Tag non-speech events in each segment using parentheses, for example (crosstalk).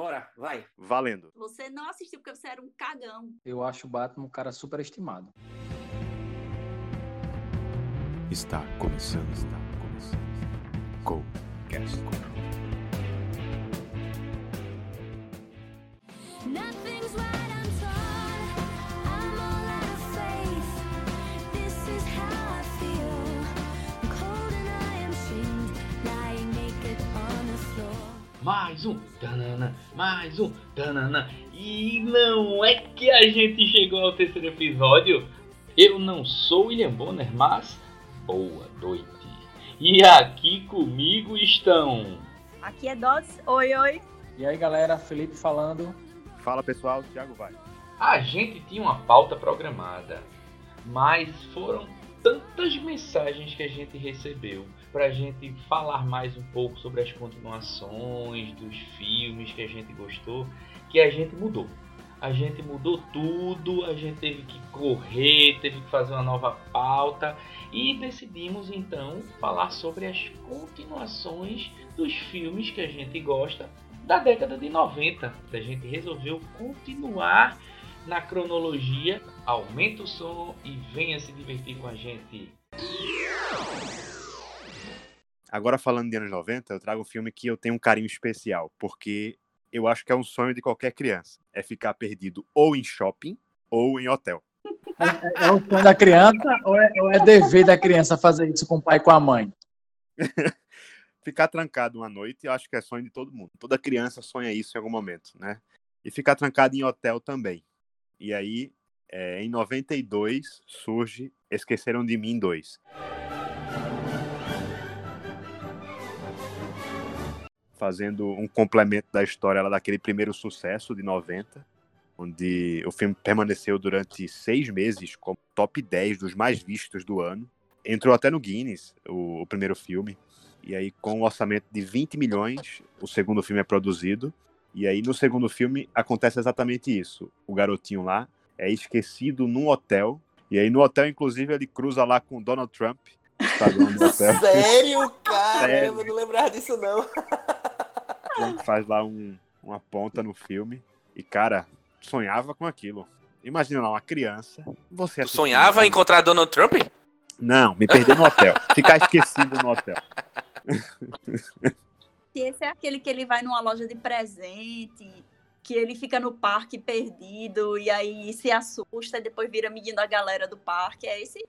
Bora, vai. Valendo. Você não assistiu porque você era um cagão. Eu acho o Batman um cara superestimado. Está começando, está começando. Go, cast. Nothing's right, Mais um, tanana, mais um, tanana. E não é que a gente chegou ao terceiro episódio. Eu não sou William Bonner, mas boa noite. E aqui comigo estão. Aqui é Dots. Oi, oi. E aí, galera, Felipe falando. Fala pessoal, Thiago vai. A gente tinha uma pauta programada, mas foram tantas mensagens que a gente recebeu pra gente falar mais um pouco sobre as continuações dos filmes que a gente gostou, que a gente mudou. A gente mudou tudo, a gente teve que correr, teve que fazer uma nova pauta e decidimos então falar sobre as continuações dos filmes que a gente gosta da década de 90. A gente resolveu continuar na cronologia. Aumenta o som e venha se divertir com a gente. Agora falando de anos 90, eu trago um filme que eu tenho um carinho especial, porque eu acho que é um sonho de qualquer criança. É ficar perdido ou em shopping ou em hotel. É, é o sonho da criança ou é, ou é dever da criança fazer isso com o pai e com a mãe? (laughs) Ficar trancado uma noite, eu acho que é sonho de todo mundo. Toda criança sonha isso em algum momento, né? E ficar trancado em hotel também. E aí, é, em 92, surge Esqueceram de Mim 2. Fazendo um complemento da história lá daquele primeiro sucesso de 90, onde o filme permaneceu durante seis meses como top 10 dos mais vistos do ano. Entrou até no Guinness, o, o primeiro filme. E aí, com um orçamento de 20 milhões, o segundo filme é produzido. E aí, no segundo filme, acontece exatamente isso. O garotinho lá é esquecido num hotel. E aí, no hotel, inclusive, ele cruza lá com Donald Trump. Hotel. (laughs) Sério, cara? Sério. Eu não lembrava disso, não. Trump faz lá um- uma ponta no filme. E, cara, sonhava com aquilo. Imagina lá, uma criança. Você sonhava um em encontrar Donald Trump? Não, me perder no hotel. (laughs) Ficar esquecido no hotel. Se esse é aquele que ele vai numa loja de presente, que ele fica no parque perdido e aí se assusta e depois vira amiguinho da galera do parque. É esse?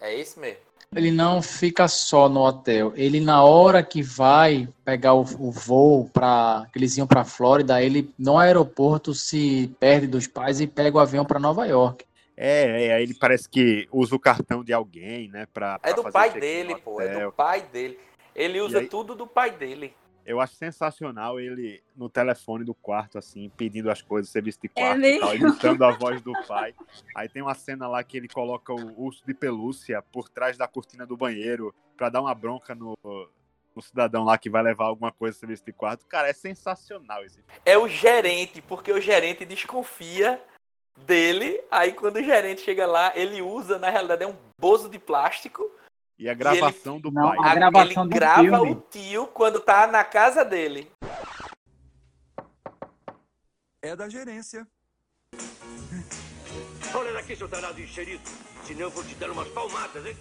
É esse mesmo. Ele não fica só no hotel. Ele, na hora que vai pegar o, o voo para que eles iam para Flórida, ele no aeroporto se perde dos pais e pega o avião para Nova York. É, é, aí ele parece que usa o cartão de alguém, né? Pra, É pra do fazer pai dele, pô. É do pai dele. Ele usa aí- tudo do pai dele. Eu acho sensacional ele no telefone do quarto, assim, pedindo as coisas, serviço de É quarto e mesmo? tal, imitando a voz do pai. Aí tem uma cena lá que ele coloca o urso de pelúcia por trás da cortina do banheiro pra dar uma bronca no, no cidadão lá que vai levar alguma coisa serviço de quarto. Cara, é sensacional esse. É o gerente, porque o gerente desconfia dele. Aí quando o gerente chega lá, ele usa, na realidade, é um bozo de plástico. E a gravação do Não, pai. A A- gravação ele do grava filme. o tio quando tá na casa dele. É da gerência. Olha daqui, seu tarado enxerido. Senão eu vou te dar umas palmadas, hein?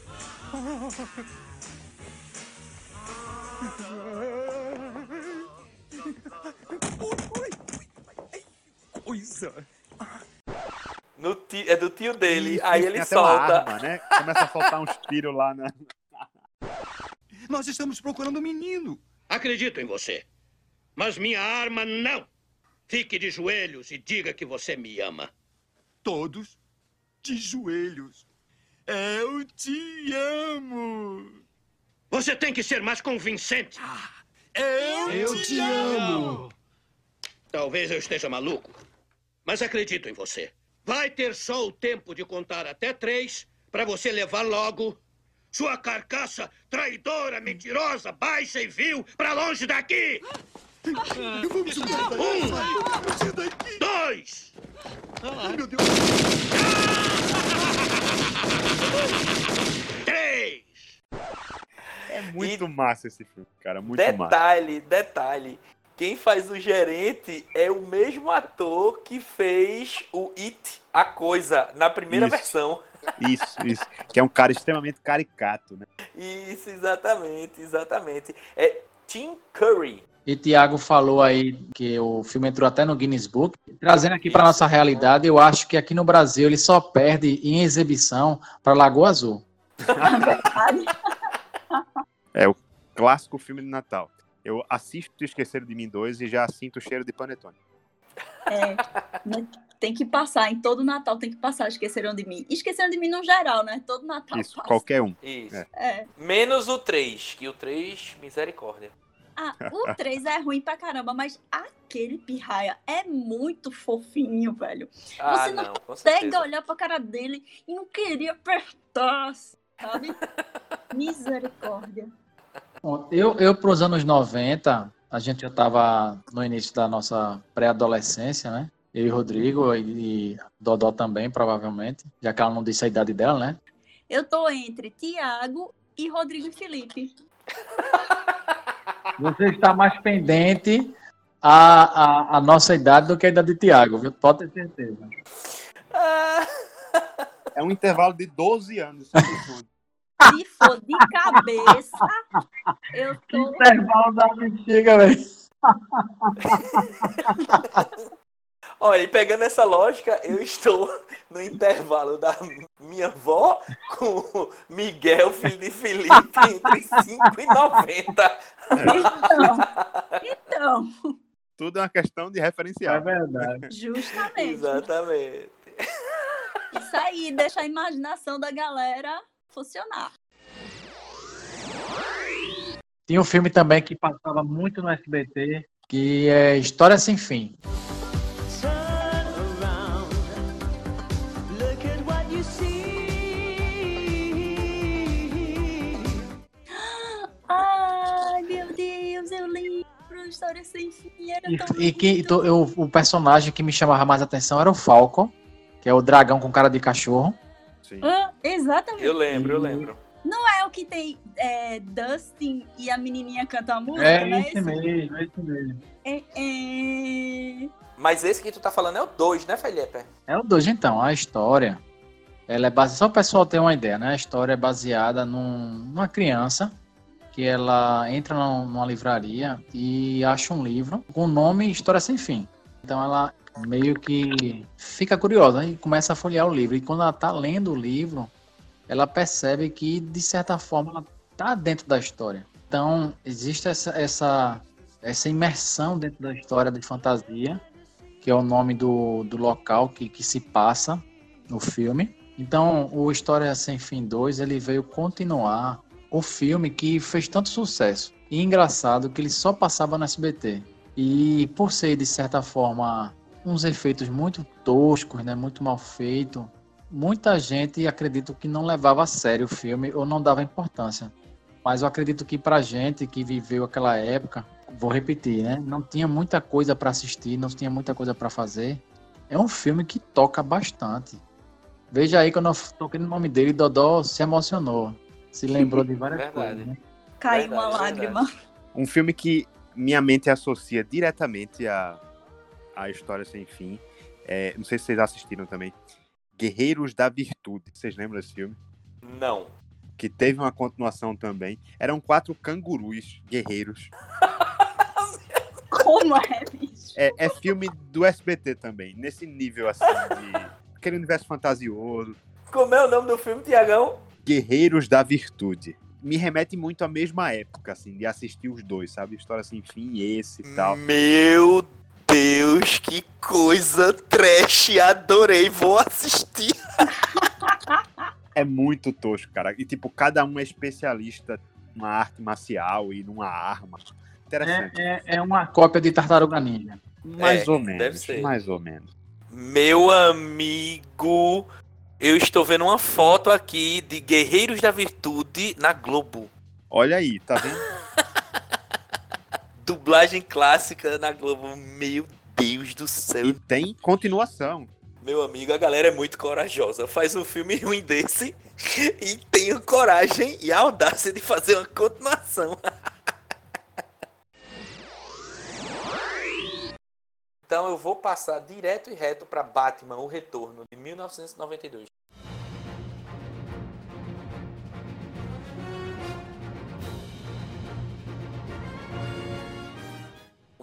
Coisa. No ti- é do tio dele. Isso, aí ele solta. arma, né? Começa a soltar uns tiros lá na. (laughs) Nós estamos procurando um menino. Acredito em você. Mas minha arma não. Fique de joelhos e diga que você me ama. Todos de joelhos. Eu te amo. Você tem que ser mais convincente. Eu, Eu te amo. Talvez eu esteja maluco, mas acredito em você. Vai ter só o tempo de contar até três para você levar logo sua carcaça traidora, mentirosa, baixa e vil para longe daqui. Vamos embora. Um. Vamos sair daqui. Dois. Ai, meu Deus. (laughs) Três. É muito massa esse filme, cara. Muito massa. Detalhe, detalhe. Quem faz o gerente é o mesmo ator que fez o It, a coisa, na primeira Isso. versão. Isso, isso. Que é um cara extremamente caricato, né? Isso, exatamente, exatamente. É Tim Curry. E Tiago falou aí que o filme entrou até no Guinness Book. Trazendo aqui para nossa realidade, eu acho que aqui no Brasil ele só perde em exibição para Lagoa Azul. (laughs) Clássico filme de Natal. Eu assisto Esqueceram de Mim 2 e já sinto o cheiro de panetone. É, tem que passar, em todo Natal tem que passar, esqueceram de mim. Esqueceram de mim no geral, né? Todo Natal Isso, passa. qualquer um. Isso. É. É. Menos o 3, que o 3, misericórdia. Ah, o 3 é ruim pra caramba, mas aquele pirraia é muito fofinho, velho. Ah, Você não não, certeza. olhar pra cara dele e não queria apertar, sabe? (laughs) Misericórdia. Bom, Eu, eu para os anos 90, a gente já estava no início da nossa pré-adolescência, né? Eu e Rodrigo e, e Dodó também, provavelmente, já que ela não disse a idade dela, né? Eu tô entre Tiago e Rodrigo e Felipe. (laughs) Você está mais pendente à, à, à nossa idade do que a idade de Tiago, viu? Pode ter certeza. (laughs) É um intervalo de 12 anos. Se for de cabeça, eu tô. Intervalo da bexiga, velho. (laughs) Olha, e pegando essa lógica, eu estou no intervalo da minha avó com o Miguel, filho de Felipe, entre 5 e 90. Então, então Tudo é uma questão de É referencial. verdade. justamente. Exatamente. Isso aí deixa a imaginação da galera funcionar. Tinha um filme também que passava muito no SBT, que é História Sem Fim. Ai, meu Deus, eu lembro. História sem fim. Era E, tão e que, to- eu- o personagem que me chamava mais atenção era o Falcon, que é o dragão com cara de cachorro. Sim. Ah, exatamente. Eu lembro, eu lembro. Não é o que tem é, Dustin e a menininha cantam a música, É né? esse mesmo, é esse mesmo. É, é... Mas esse que tu tá falando é o 2, né, Felipe? É o 2, então. A história, ela é base... só o pessoal ter uma ideia, né? A história é baseada num- numa criança que ela entra num- numa livraria e acha um livro com o nome História Sem Fim. Então ela meio que fica curiosa e começa a folhear o livro. E quando ela tá lendo o livro, ela percebe que, de certa forma, ela tá dentro da história. Então, existe essa, essa, essa imersão dentro da história de fantasia, que é o nome do, do local que, que se passa no filme. Então, o História Sem Fim 2, ele veio continuar o filme que fez tanto sucesso. E engraçado que ele só passava no SBT. E por ser, de certa forma, uns efeitos muito toscos, né, muito mal feito, muita gente acredito que não levava a sério o filme ou não dava importância. Mas eu acredito que pra gente que viveu aquela época, vou repetir, né, não tinha muita coisa para assistir, não tinha muita coisa para fazer. É um filme que toca bastante. Veja aí quando eu toquei no nome dele, Dodó se emocionou. Se lembrou de várias Verdade. coisas. Né? Caiu Verdade, uma verdade. lágrima. Um filme que minha mente associa diretamente à, à História Sem Fim. É, não sei se vocês assistiram também. Guerreiros da Virtude. Vocês lembram desse filme? Não. Que teve uma continuação também. Eram quatro cangurus guerreiros. (laughs) Como é, bicho? É, é filme do SBT também. Nesse nível assim de. (laughs) Aquele universo fantasioso. Como é o nome do filme, Tiagão? Guerreiros da Virtude. Me remete muito à mesma época, assim, de assistir os dois, sabe? História sem fim, esse e tal. Meu Deus, que coisa trash. Adorei, vou assistir. (laughs) É muito tosco, cara. E, tipo, cada um é especialista numa arte marcial e numa arma. Interessante. É, é, é uma cópia de Tartaruga Ninja. mais é, ou deve menos. ser. Mais ou menos. Meu amigo, eu estou vendo uma foto aqui de Guerreiros da Virtude na Globo. Olha aí, tá vendo? (laughs) Dublagem clássica na Globo. Meu Deus do céu. E tem continuação. Meu amigo, a galera é muito corajosa. Faz um filme ruim desse (laughs) e tem a coragem e a audácia de fazer uma continuação. (laughs) Então eu vou passar direto e reto para Batman, o Retorno, de 1992.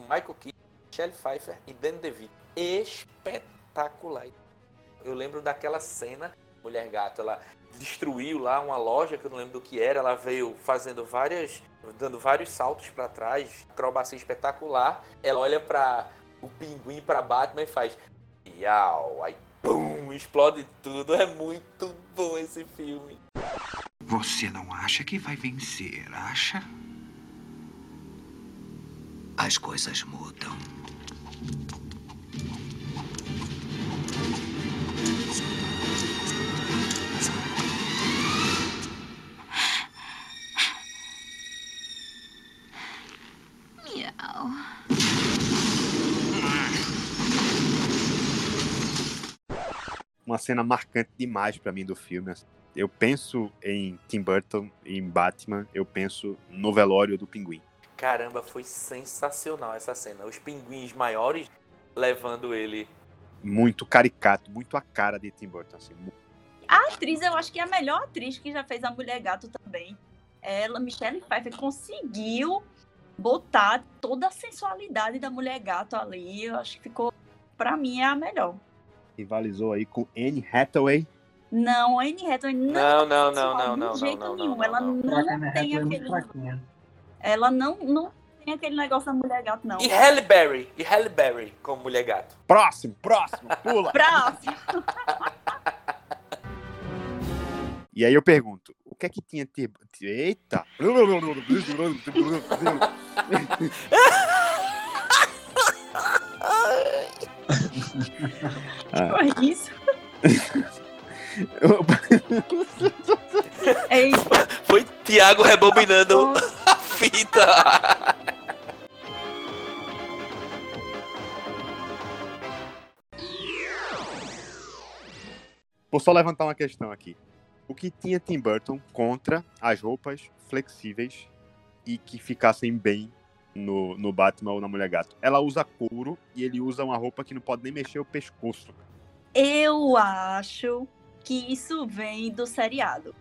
Michael Keaton, Michelle Pfeiffer e Dan DeVito. Espetacular. Eu lembro daquela cena, Mulher Gato, ela destruiu lá uma loja que eu não lembro do que era, ela veio fazendo várias, dando vários saltos para trás, acrobacia espetacular. Ela olha para o pinguim para Batman e faz Iau, aí pum, explode tudo. É muito bom esse filme. Você não acha que vai vencer, acha? As coisas mudam. Miau. Uma cena marcante demais pra mim do filme. assim. Eu penso em Tim Burton, em Batman, eu penso no velório do pinguim. Caramba, foi sensacional essa cena. Os pinguins maiores levando ele. Muito caricato, muito a cara de Tim Burton. Assim. A atriz, eu acho que é a melhor atriz que já fez a Mulher Gato também. Ela, Michelle Pfeiffer, conseguiu botar toda a sensualidade da Mulher Gato ali. Eu acho que ficou, pra mim, é a melhor. Rivalizou aí com Anne Hathaway. Não, a Anne Hathaway não, Não, não, é não, sensual não, de não, não, jeito não, nenhum. não, ela não. não, Fraca, né? tem Ela é muito aquele, fraquinha. Ela não, não tem aquele negócio da Mulher Gato, não. E Halle Berry, e Halle Berry como mulher gato. Próximo, próximo, pula. (laughs) Próximo. E aí eu pergunto, o que é que tinha Tim Eita! Foi isso. (laughs) Ei, Foi Thiago rebobinando a fita. Vou só levantar uma questão aqui. O que tinha Tim Burton contra as roupas flexíveis e que ficassem bem no, no Batman ou na Mulher Gato? Ela usa couro e ele usa uma roupa que não pode nem mexer o pescoço. eu acho que isso vem do seriado.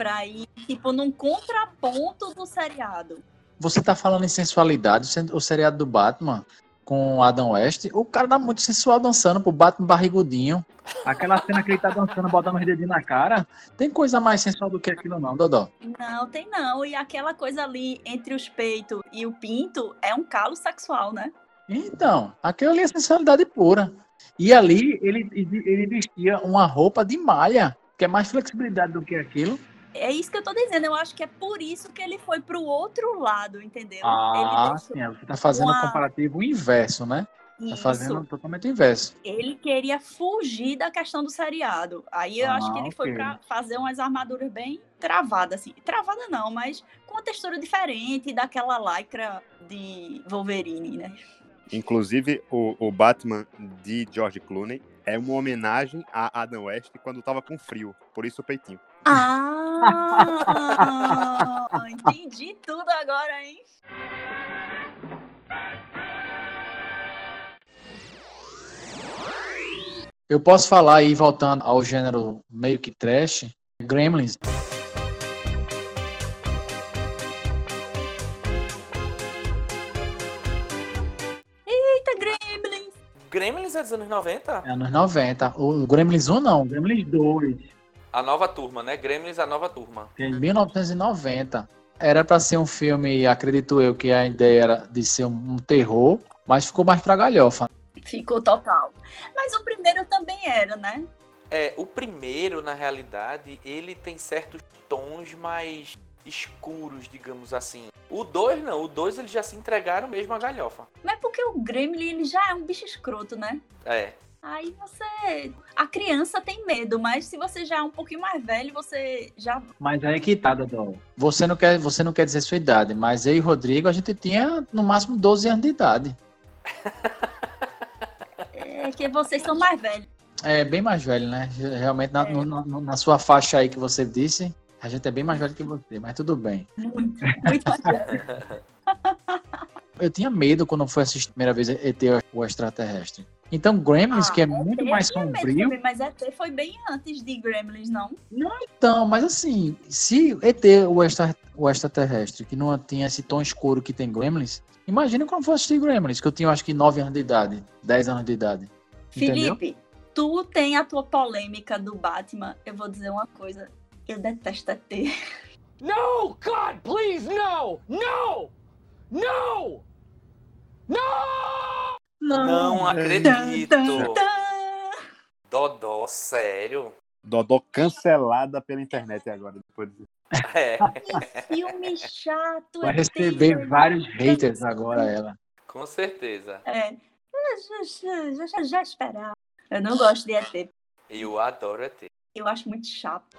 Pra ir, tipo, num contraponto do seriado. Você tá falando em sensualidade, o seriado do Batman com Adam West, o cara dá muito sensual dançando pro Batman barrigudinho. Aquela cena que ele tá dançando, botando os dedinhos na cara. Tem coisa mais sensual do que aquilo não, Dodó. Não, tem não. E aquela coisa ali entre os peitos e o pinto é um calo sexual, né? Então, aquilo ali é sensualidade pura. E ali ele, ele vestia uma roupa de malha, que é mais flexibilidade do que aquilo. É isso que eu tô dizendo. Eu acho que é por isso que ele foi pro outro lado, entendeu? Ah, ele sim, é, você tá fazendo o uma- comparativo inverso, né? Tá Isso. fazendo totalmente o inverso. Ele queria fugir da questão do seriado. Aí eu acho que Ah, ele foi ok. pra fazer umas armaduras bem travadas, assim. Travada não, mas com uma textura diferente daquela lycra de Wolverine, né? Inclusive, o, o Batman de George Clooney é uma homenagem a Adam West quando tava com frio. Por isso o peitinho. Ah! entendi tudo agora, hein? Eu posso falar aí, voltando ao gênero meio que trash, Gremlins. Eita, Gremlins! Gremlins é dos anos 90? É anos 90. O Gremlins 1 não, o Gremlins 2. A nova turma, né? Gremlins, a nova turma. é em 1990. Era pra ser um filme, acredito eu, que a ideia era de ser um, um terror, mas ficou mais pra galhofa. Ficou total. Mas o primeiro também era, né? É, o primeiro, na realidade, ele tem certos tons mais escuros, digamos assim. O 2 não, o 2 eles já se entregaram mesmo à galhofa. Mas porque o Gremlin ele já é um bicho escroto, né? É. Aí você. A criança tem medo, mas se você já é um pouquinho mais velho, você já. Mas aí que tá, Dodô. Você não quer, você não quer dizer sua idade, mas eu e Rodrigo, a gente tinha no máximo 12 anos de idade. É que vocês são mais velhos. É bem mais velho, né? Realmente, na, É. no- no- na sua faixa aí que você disse, a gente é bem mais velho que você, mas tudo bem. Muito, muito mais velho. (laughs) eu tinha medo quando eu fui assistir a primeira vez ET o extraterrestre. Então, Gremlins, Ah, que é muito mais sombrio. também, Mas ET foi bem antes de Gremlins, não? Então, mas assim, se ET, o, extra, o extraterrestre, que não tinha esse tom escuro que tem Gremlins, imagina quando for assistir Gremlins, que eu tinha acho que 9 anos de idade, 10 anos de idade. Entendeu? Felipe, tu tem a tua polêmica do Batman. Eu vou dizer uma coisa. Eu detesto ET. (laughs) No! God, please, no! No! No! Não acredito. Dodó, sério? Dodó cancelada pela internet agora. Depois disso. É, (laughs) Que filme chato. Vai ET, receber velho. vários haters agora, ela. com certeza. É. Já, já, já, já, já esperava. Eu não gosto de ET. Eu adoro ET. Eu acho muito chato.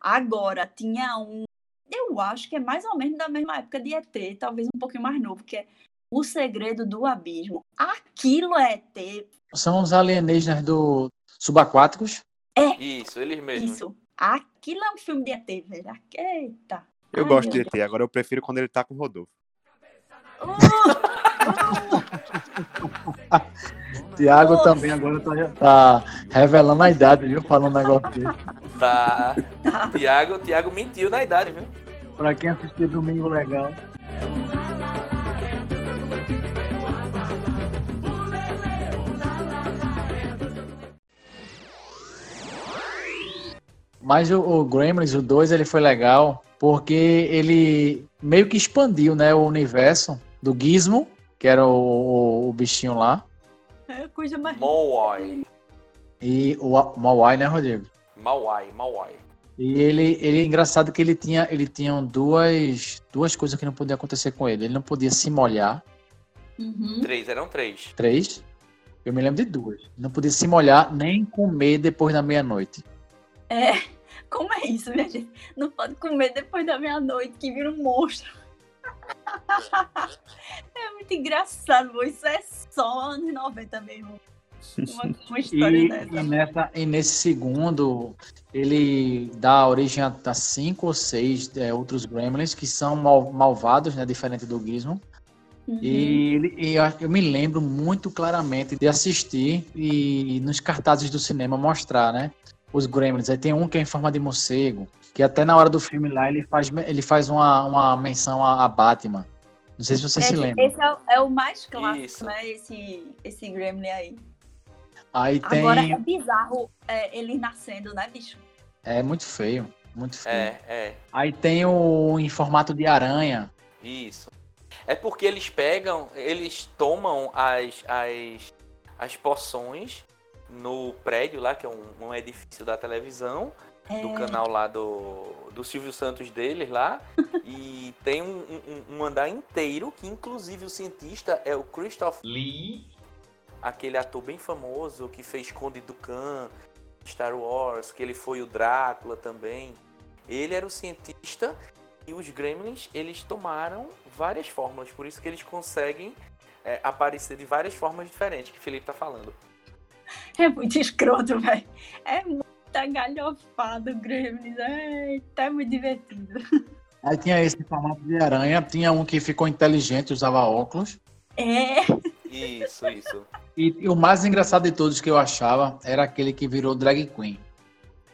Agora, tinha um. Eu acho que é mais ou menos da mesma época de ET, talvez um pouquinho mais novo, que é O Segredo do Abismo. Aquilo é ET. São os alienígenas do subaquáticos. Isso, eles mesmos. Isso. Aquilo é um filme de ET, velho. Eita. Eu Ai, gosto de ET, agora eu prefiro quando ele tá com o Rodolfo. (laughs) Tiago também agora tá, tá revelando a idade, viu? Falando um negócio desse. Tá. Tiago, Tiago mentiu na idade, viu? Pra quem assistiu Domingo Legal. Mas o, o Gremlins, o 2, ele foi legal porque ele meio que expandiu, né, o universo do Gizmo, que era o, o- o bichinho lá, É coisa mais. Mauai. e o Mauai, né, Rodrigo? Mauai, Mauai. E ele, ele é engraçado que ele tinha, ele tinha duas, duas coisas que não podia acontecer com ele. Ele não podia se molhar, Uhum. Três, eram três. três. Eu me lembro de duas. Não podia se molhar nem comer depois da meia-noite. É. Como é isso, minha gente? Não pode comer depois da meia-noite, que vira um monstro. (laughs) É muito engraçado. Isso é só anos 90 mesmo. Uma, uma (laughs) história E, dessa. e nessa, e nesse segundo, ele dá origem a, a cinco ou seis é, outros Gremlins que são mal- malvados, né? Diferente do Gizmo. Uhum. E, ele- e eu, eu me lembro muito claramente de assistir e nos cartazes do cinema mostrar, né? Os Gremlins. Aí tem um que é em forma de morcego, que até na hora do filme lá ele faz, ele faz uma, uma menção a, a Batman. Não sei se você se Esse, lembra. esse é, o- é o mais clássico, Isso. né? Esse, esse Gremlin aí. Aí tem. Agora é bizarro é, ele nascendo, né, bicho? É muito feio. Muito feio. É, é. Aí tem o em formato de aranha. Isso. É porque eles pegam, eles tomam as, as, as poções no prédio lá, que é um, um edifício da televisão, É, do canal lá do, do Silvio Santos deles lá. (laughs) e tem um, um- um andar inteiro que inclusive o cientista é o Christoph, Lee. Aquele ator bem famoso que fez Conde Dukan, Star Wars, que ele foi o Drácula também. Ele era o cientista e os Gremlins, eles tomaram várias fórmulas, por isso que eles conseguem é, aparecer de várias formas diferentes, que o Felipe tá falando. é muito escroto, velho. É muita galhofada o Gremlin. Eita, é muito divertido. Aí tinha esse formato de aranha. Tinha um que ficou inteligente, usava óculos. É. É, Isso, isso. E, e o mais engraçado de todos que eu achava era aquele que virou drag queen.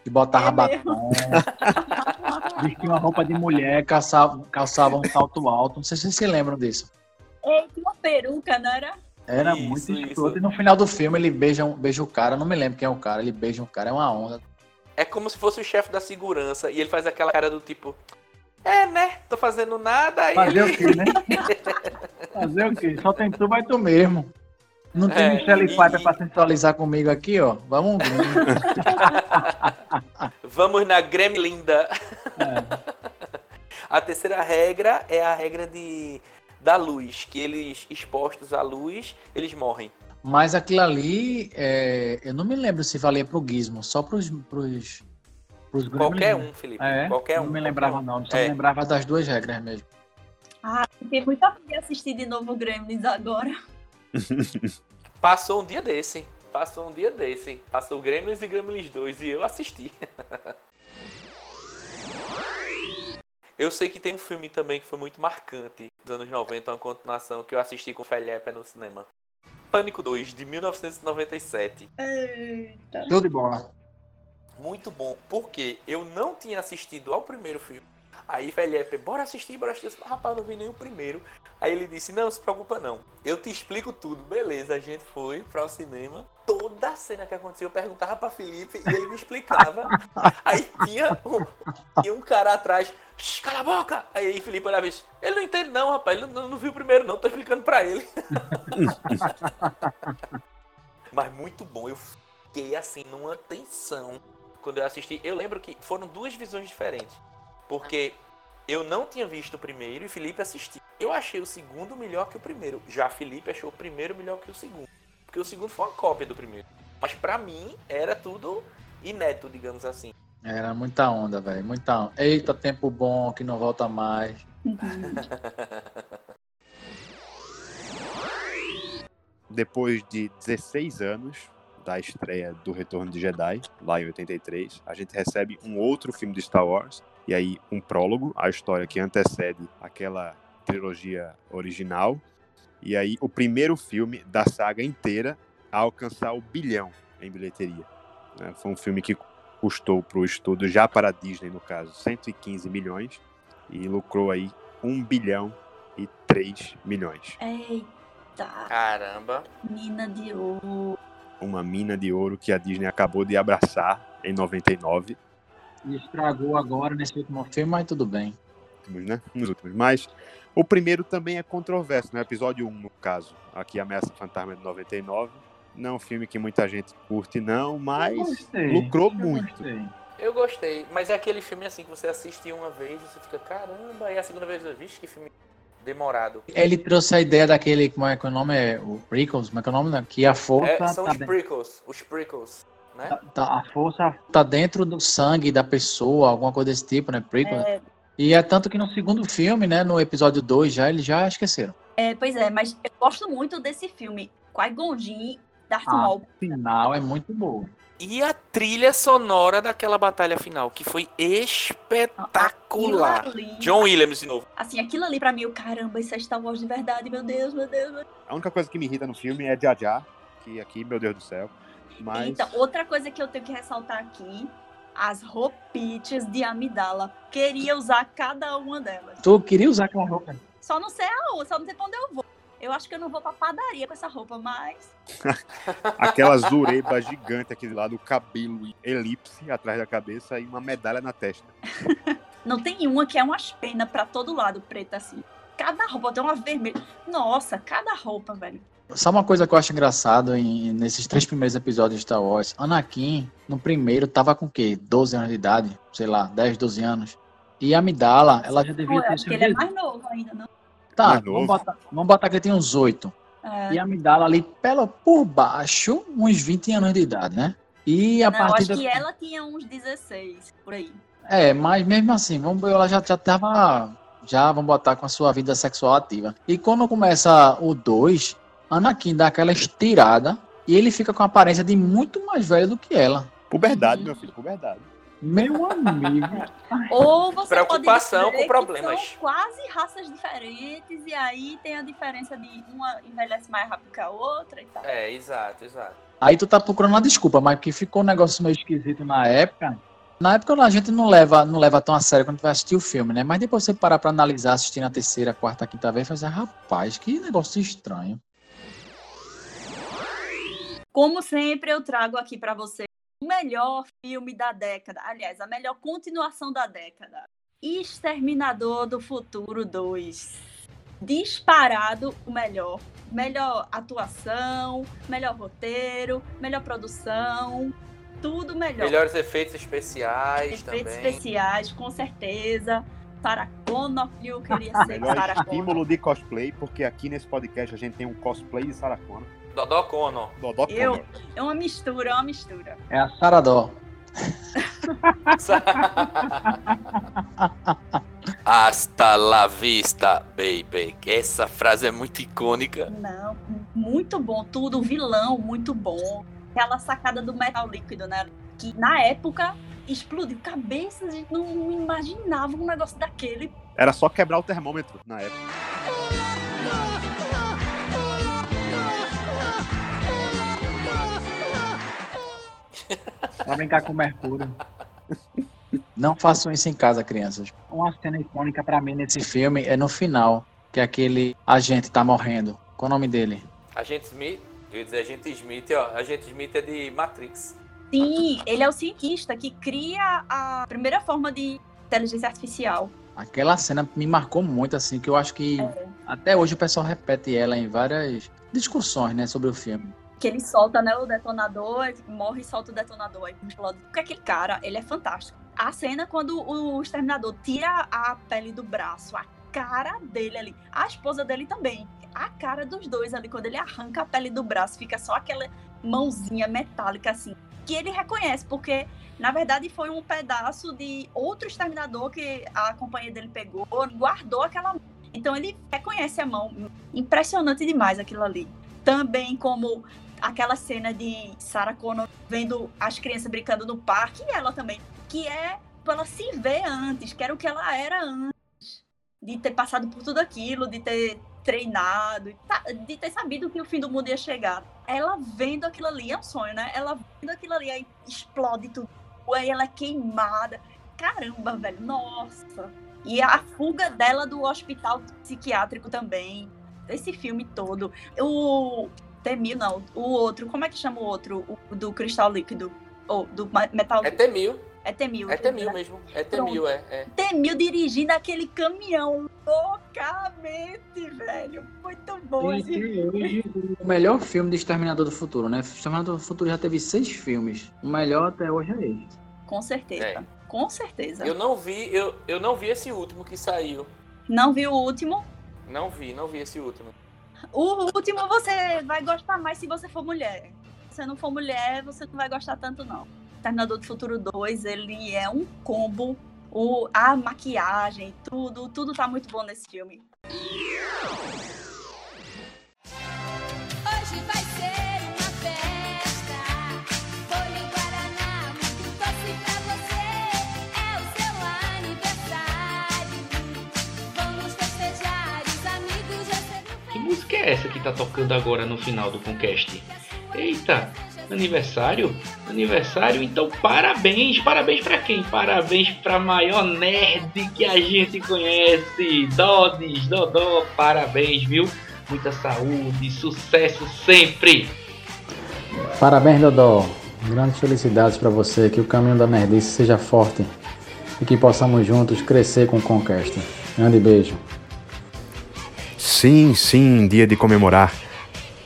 Que botava É batom, (laughs) vestia uma roupa de mulher, calçava, calçava um salto alto. Não sei se vocês se lembram disso. é tinha uma peruca, não era? Era Isso, muito escroto. E no final do filme ele beija, um- beija o cara. Não me lembro quem é o cara. Ele beija um cara. É uma onda. É como se fosse o chefe da segurança e ele faz aquela cara do tipo. É, né? Tô fazendo nada. Aí Fazer o quê, né? Fazer o quê? Só tem tu, vai tu mesmo. Não tem É, Michelle e- Pfeiffer pra sensualizar comigo aqui, ó. Vamos ver. (laughs) Vamos na Gremlinda. É. A terceira regra é a regra de da luz, que eles expostos à luz, eles morrem. Mas aquilo ali, é, eu não me lembro se valia pro Gizmo, só pros, pros, pros Qualquer Gremlins, um, Felipe. É, Qualquer um. não me lembrava não, só É. me lembrava das duas regras mesmo. Ah, fiquei muito afim de assistir de novo o Gremlins agora. (laughs) Passou um dia desse. Passou um dia desse. Passou Gremlins e Gremlins 2 e eu assisti. (laughs) Eu sei que tem um filme também que foi muito marcante dos anos 90, uma continuação que eu assisti com o Felipe no cinema. Pânico 2, de 1997. Eita. Show de bola. Muito bom, porque eu não tinha assistido ao primeiro filme. Aí Felipe, bora assistir, bora assistir. Eu disse, Rapaz, não vi nem o primeiro. Aí ele disse, não, se preocupa não. Eu te explico tudo. Beleza, a gente foi para o cinema. Toda a cena que aconteceu, eu perguntava pra Felipe e ele me explicava. (laughs) Aí tinha um, tinha um cara atrás, "Shh, cala a boca! Aí Felipe olhava e disse, ele não entende não, rapaz, ele não, não viu o primeiro não, tô explicando pra ele. (laughs) Mas muito bom, eu fiquei assim, numa tensão quando eu assisti. Eu lembro que foram duas visões diferentes. Porque eu não tinha visto o primeiro e Felipe assistiu. Eu achei o segundo melhor que o primeiro. Já Felipe achou o primeiro melhor que o segundo. Porque o segundo foi uma cópia do primeiro. Mas pra mim era tudo inédito, digamos assim. Era muita onda, velho. Muita onda. Eita, tempo bom que não volta mais. Depois de 16 anos da estreia do Retorno de Jedi, lá em 83, a gente recebe um outro filme de Star Wars, e aí um prólogo, a história que antecede aquela trilogia original, e aí o primeiro filme da saga inteira a alcançar o bilhão em bilheteria. né? Foi um filme que custou para o estudo, já para a Disney no caso, 115 milhões, e lucrou aí 1 bilhão e 3 milhões. Eita, Caramba. mina de ouro. Uma mina de ouro que a Disney acabou de abraçar em 99, E estragou agora nesse último filme, mas tudo bem. últimos, né? Nos últimos. Mas o primeiro também é controverso, no episódio 1, no caso. Aqui Ameaça Fantasma de 99. Não é um filme que muita gente curte, não, mas Gostei. lucrou Eu muito. gostei. Eu gostei, mas é aquele filme assim que você assiste uma vez e você fica, caramba, e a segunda vez, vixe, que filme demorado. Ele trouxe a ideia daquele, como é que o nome é? O Prequels, como é que é o nome? né? Que a força É, são tá os dentro- prequels, os prequels, né? Tá, a força tá dentro do sangue da pessoa, alguma coisa desse tipo, né? Prequel. É, E é tanto que no segundo filme, né? No episódio 2 já, eles já esqueceram. é, pois é, mas eu gosto muito desse filme. Qui-Gon Jinn, Darth Ah. Maul. O final é muito bom. E a trilha sonora daquela batalha final, que foi espetacular. Ali- John Williams de novo. Assim, aquilo ali pra mim, eu, caramba, isso é Star Wars de verdade, meu Deus, meu Deus. Meu Deus. A única coisa que me irrita no filme é Jar Jar, que aqui, meu Deus do céu. Mas Então, outra coisa que eu tenho que ressaltar aqui, as roupites de Amidala. Queria usar cada uma delas. Tu queria usar aquela roupa? Só não sei a outra, só não sei pra onde eu vou. Eu acho que eu não vou pra padaria com essa roupa, mas. aquela zureba gigante aqui do lado, o cabelo elipse atrás da cabeça e uma medalha na testa. (laughs) Não tem uma que é umas penas pra todo lado, preta assim. Cada roupa tem uma vermelha. Nossa, cada roupa, velho. Sabe uma coisa que eu acho engraçado em, nesses três primeiros episódios de Star Wars? Anakin, no primeiro, tava com o quê? 12 anos de idade? Sei lá, 10, 12 anos. E a Amidala, ela já devia Eu ter acho que ele é 18. mais novo ainda, não? Tá, vamos botar, vamos botar que ele tem uns 8. É, E a Amidala ali, pela, por baixo, uns 20 anos de idade, né? E a não, eu partir acho da... que ela tinha uns 16, por aí. É, mas mesmo assim, vamos, ela já, já tava. Já vamos botar com a sua vida sexual ativa. E quando começa o 2, Anakin dá aquela estirada e ele fica com a aparência de muito mais velho do que ela. Puberdade, Uhum. meu filho, puberdade. Meu amigo. Ou você Preocupação pode dizer com problemas. Que são quase raças diferentes, e aí tem a diferença de uma envelhece mais rápido que a outra e tal. É, exato, exato. Aí tu tá procurando uma desculpa, mas que ficou um negócio meio esquisito na época. Na época a gente não leva, não leva tão a sério quando vai assistir o filme, né? Mas depois você parar pra analisar, assistir na terceira, quarta, quinta vez, e fazer, rapaz, que negócio estranho. Como sempre, eu trago aqui pra você o melhor filme da década. Aliás, a melhor continuação da década. Exterminador do Futuro 2. Disparado o melhor. Melhor atuação, melhor roteiro, melhor produção, tudo melhor. Melhores efeitos especiais Efeitos também. especiais, com certeza. Sarah Connor, eu queria (laughs) ser Melhor Sarah Connor. estímulo de cosplay, porque aqui nesse podcast a gente tem um cosplay de Sarah Connor. Dodó Connor. Dodó Eu-. É uma mistura, é uma mistura. É a Saradó. (laughs) Hasta la vista, baby. Essa frase é muito icônica. Não, muito bom, tudo, vilão, muito bom. Aquela sacada do metal líquido, né? Que na época explodiu cabeças, a gente não, não imaginava um negócio daquele. Era só quebrar o termômetro na época. Pra brincar com o Mercúrio. Não façam isso em casa, crianças. Uma cena icônica pra mim nesse filme é no final, que aquele agente tá morrendo. Qual o nome dele? Agente Smith, eu ia dizer Agente Smith, ó. Agente Smith é de Matrix. Sim, ele é o cientista que cria a primeira forma de inteligência artificial. Aquela cena me marcou muito, assim, que eu acho que até hoje o pessoal repete ela em várias discussões, né, sobre o filme. Que ele solta, né, o detonador, morre e solta o detonador, aí explode. Porque aquele cara, ele é fantástico. A cena quando o exterminador tira a pele do braço, a cara dele ali, a esposa dele também. A cara dos dois ali, quando ele arranca a pele do braço, fica só aquela mãozinha metálica assim. Que ele reconhece, porque na verdade foi um pedaço de outro exterminador que a companhia dele pegou, guardou aquela mão. Então ele reconhece a mão. Impressionante demais aquilo ali. Também como aquela cena de Sarah Connor vendo as crianças brincando no parque, e ela também, que é ela se ver antes, que era o que ela era antes, de ter passado por tudo aquilo, de ter treinado, tá- de ter sabido que o fim do mundo ia chegar. Ela vendo aquilo ali, é um sonho, né? Ela vendo aquilo ali, aí explode tudo, aí ela é queimada. Caramba, velho, nossa. E a fuga dela do hospital psiquiátrico também. Esse filme todo. O Temil, não. O outro, como é que chama o outro? O do cristal líquido. Ou do metal É Temil. É Temil. É Temil mesmo. É Temil, é. é. Temil dirigindo aquele caminhão loucamente, velho. Muito bom esse filme. O melhor filme de Exterminador do Futuro, né? Exterminador do Futuro já teve seis filmes. O melhor até hoje é esse. Com certeza. É. Com certeza. Eu não vi, eu, eu não vi esse último que saiu. Não vi o último. Não vi, não vi esse último. O último você vai gostar mais se você for mulher. Se não for mulher, você não vai gostar tanto, não. Terminador do Futuro 2, ele é um combo. O, a maquiagem, tudo, tudo tá muito bom nesse filme. Hoje é essa que tá tocando agora no final do Conquest? Eita, aniversário? Aniversário? Então parabéns! Parabéns pra quem? Parabéns pra maior nerd que a gente conhece! Dodis, Dodó, parabéns, viu? Muita saúde, sucesso sempre! Parabéns, Dodó. Grandes felicidades pra você. Que o caminho da nerdice seja forte. E que possamos juntos crescer com Conquesta. Grande beijo. Sim, sim, dia de comemorar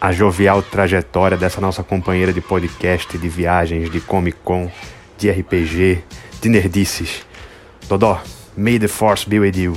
a jovial trajetória dessa nossa companheira de podcast, de viagens, de Comic Con, de RPG, de nerdices. Dodó, may the force be with you.